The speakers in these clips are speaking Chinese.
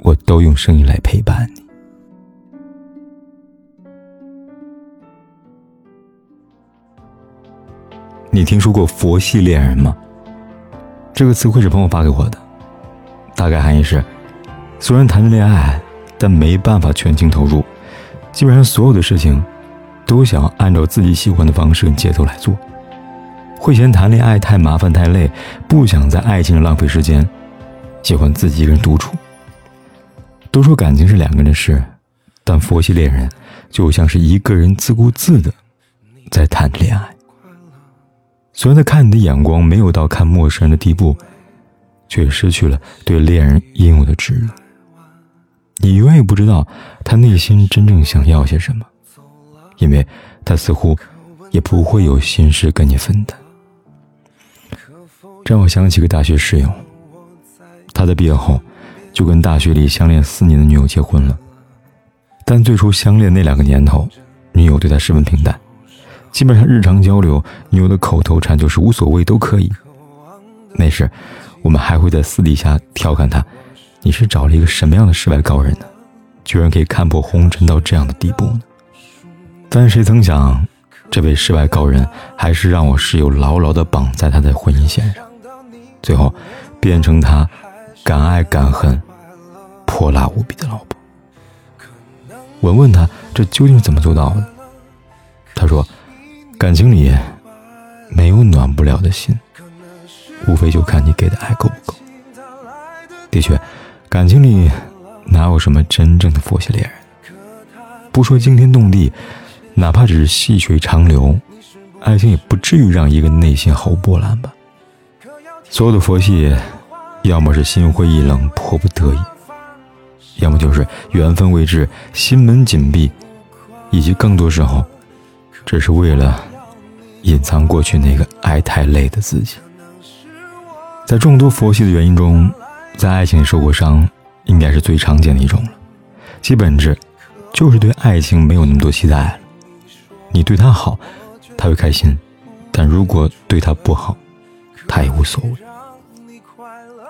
我都用声音来陪伴你。你听说过“佛系恋人”吗？这个词汇是朋友发给我的，大概含义是：虽然谈着恋爱，但没办法全情投入，基本上所有的事情都想按照自己喜欢的方式跟节奏来做，会嫌谈恋爱太麻烦太累，不想在爱情上浪费时间，喜欢自己一个人独处。都说感情是两个人的事，但佛系恋人就像是一个人自顾自的在谈恋爱。虽然他看你的眼光没有到看陌生人的地步，却失去了对恋人应有的炙热。你永远不知道他内心真正想要些什么，因为他似乎也不会有心事跟你分担。这让我想起个大学室友，他在毕业后就跟大学里相恋四年的女友结婚了，但最初相恋那两个年头，女友对他十分平淡。基本上日常交流，女友的口头禅就是无所谓都可以。那时，我们还会在私底下调侃他：“你是找了一个什么样的世外高人呢？居然可以看破红尘到这样的地步呢？”但谁曾想，这位世外高人还是让我室友牢牢地绑在他的婚姻线上，最后变成他敢爱敢恨、泼辣无比的老婆。我问他这究竟是怎么做到的？他说。感情里没有暖不了的心，无非就看你给的爱够不够。的确，感情里哪有什么真正的佛系恋人？不说惊天动地，哪怕只是细水长流，爱情也不至于让一个内心毫无波澜吧。所有的佛系，要么是心灰意冷、迫不得已，要么就是缘分未至、心门紧闭，以及更多时候，只是为了。隐藏过去那个爱太累的自己，在众多佛系的原因中，在爱情里受过伤，应该是最常见的一种了。其本质就是对爱情没有那么多期待了。你对他好，他会开心；但如果对他不好，他也无所谓。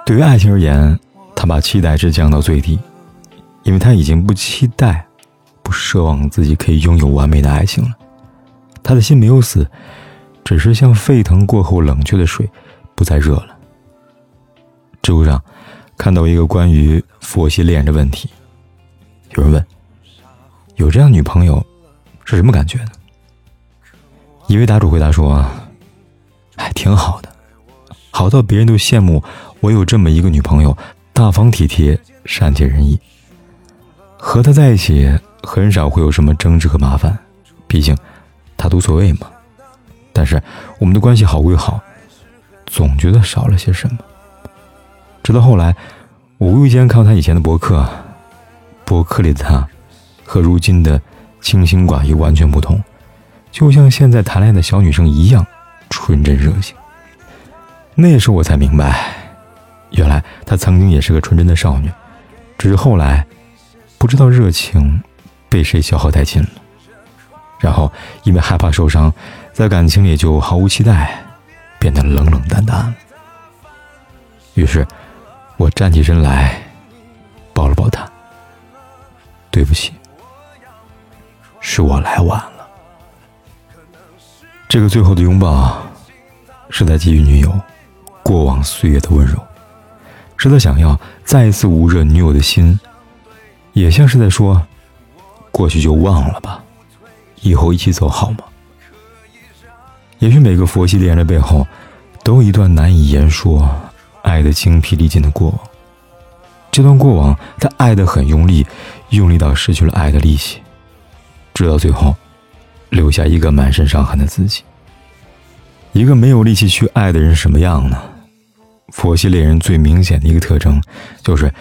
对于爱情而言，他把期待值降到最低，因为他已经不期待、不奢望自己可以拥有完美的爱情了。他的心没有死，只是像沸腾过后冷却的水，不再热了。知乎上看到一个关于佛系恋人的问题，有人问：有这样女朋友是什么感觉呢？一位答主回答说：“哎，挺好的，好到别人都羡慕我有这么一个女朋友，大方体贴、善解人意。和他在一起很少会有什么争执和麻烦，毕竟……”他无所谓嘛，但是我们的关系好归好，总觉得少了些什么。直到后来，我无意间看到他以前的博客，博客里的他和如今的清心寡欲完全不同，就像现在谈恋爱的小女生一样纯真热情。那时候我才明白，原来她曾经也是个纯真的少女，只是后来不知道热情被谁消耗殆尽了。然后，因为害怕受伤，在感情里就毫无期待，变得冷冷淡淡。于是，我站起身来，抱了抱他。对不起，是我来晚了。这个最后的拥抱，是在给予女友过往岁月的温柔，是他想要再一次捂热女友的心，也像是在说：过去就忘了吧。以后一起走好吗？也许每个佛系恋人的背后，都有一段难以言说、爱的精疲力尽的过往。这段过往，他爱得很用力，用力到失去了爱的力气，直到最后，留下一个满身伤痕的自己。一个没有力气去爱的人什么样呢？佛系恋人最明显的一个特征，就是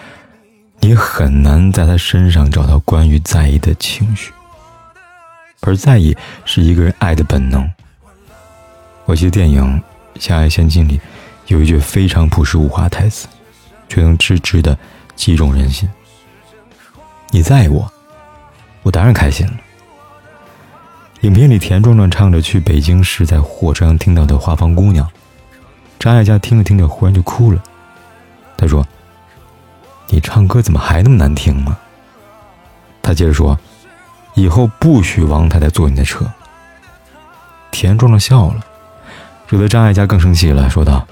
你很难在他身上找到关于在意的情绪。而在意是一个人爱的本能。我记得电影《相爱仙境》里有一句非常朴实无华台词，却能直直的击中人心。你在意我，我当然开心了。影片里，田壮壮唱着去北京时在火车上听到的《花房姑娘》，张艾嘉听着听着忽然就哭了。他说：“你唱歌怎么还那么难听吗？”他接着说：“以后不许王太太坐你的车。”田壮壮笑了，惹得张艾嘉更生气了，说道：“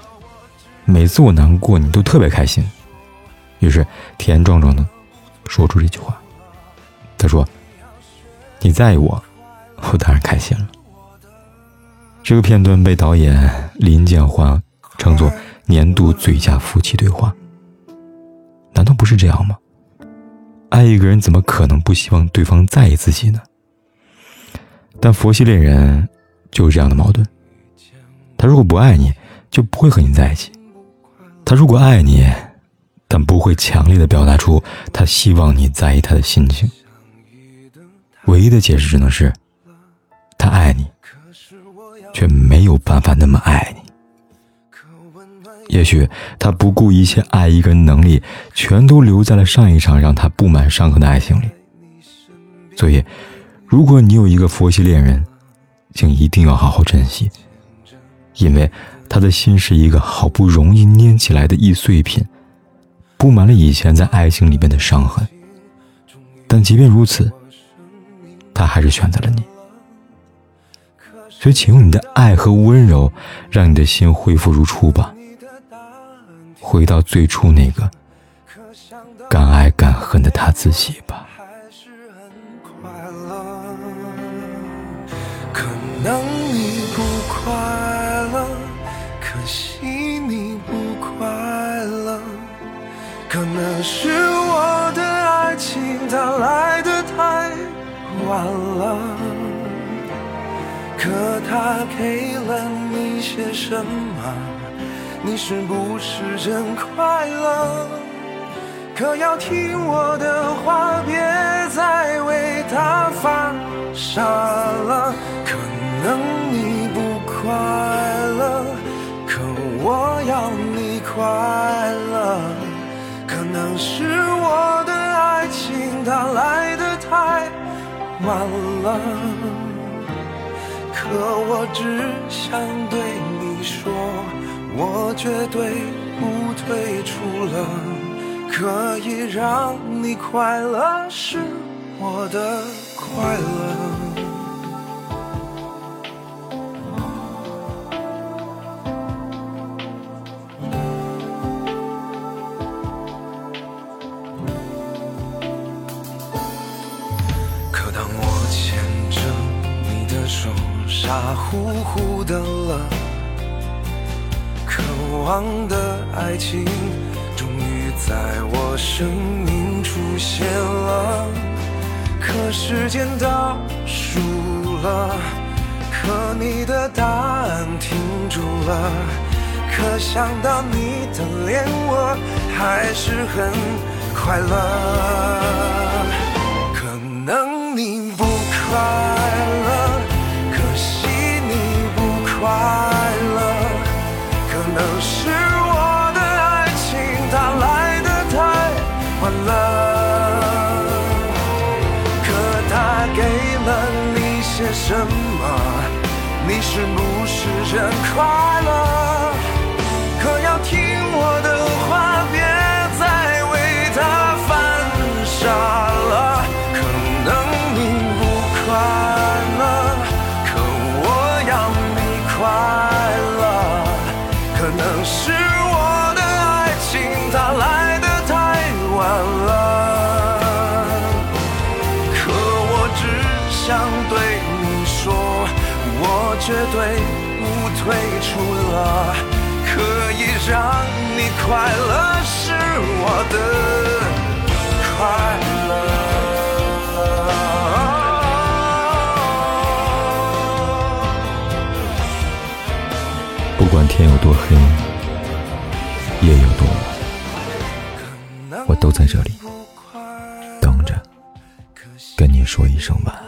每次我难过，你都特别开心。”于是田壮壮呢，说出这句话。他说：“你在意我。”我当然开心了。这个片段被导演林建华称作年度最佳夫妻对话。难道不是这样吗？爱一个人怎么可能不希望对方在意自己呢？但佛系恋人就是这样的矛盾。他如果不爱你，就不会和你在一起；他如果爱你，但不会强烈的表达出他希望你在意他的心情。唯一的解释只能是。他爱你，却没有办法那么爱你。也许他不顾一切爱一个人能力，全都留在了上一场让他布满伤痕的爱情里。所以，如果你有一个佛系恋人，请一定要好好珍惜，因为他的心是一个好不容易捏起来的易碎品，布满了以前在爱情里面的伤痕。但即便如此，他还是选择了你。所以，请用你的爱和温柔，让你的心恢复如初吧，回到最初那个敢爱敢恨的他自己吧。可能你不快乐，可惜你不快乐，可能是我的爱情它来的太晚了。可他给了你些什么？你是不是真快乐？可要听我的话，别再为他犯傻了。可能你不快乐，可我要你快乐。可能是我的爱情它来的太晚了。可我只想对你说，我绝对不退出了。可以让你快乐是我的快乐。可当我牵着你的手。傻乎乎的了，望的爱情终于在我生命出现了。可时间倒数了，可你的答案停住了。可想到你的脸，我还是很快乐。可能你不快。乐，可惜你不快乐。可能是什么？你是不是真快乐？绝对不退出了，可以让你快乐是我的快乐。不管天有多黑，夜有多晚，我都在这里等着。跟你说一声晚安。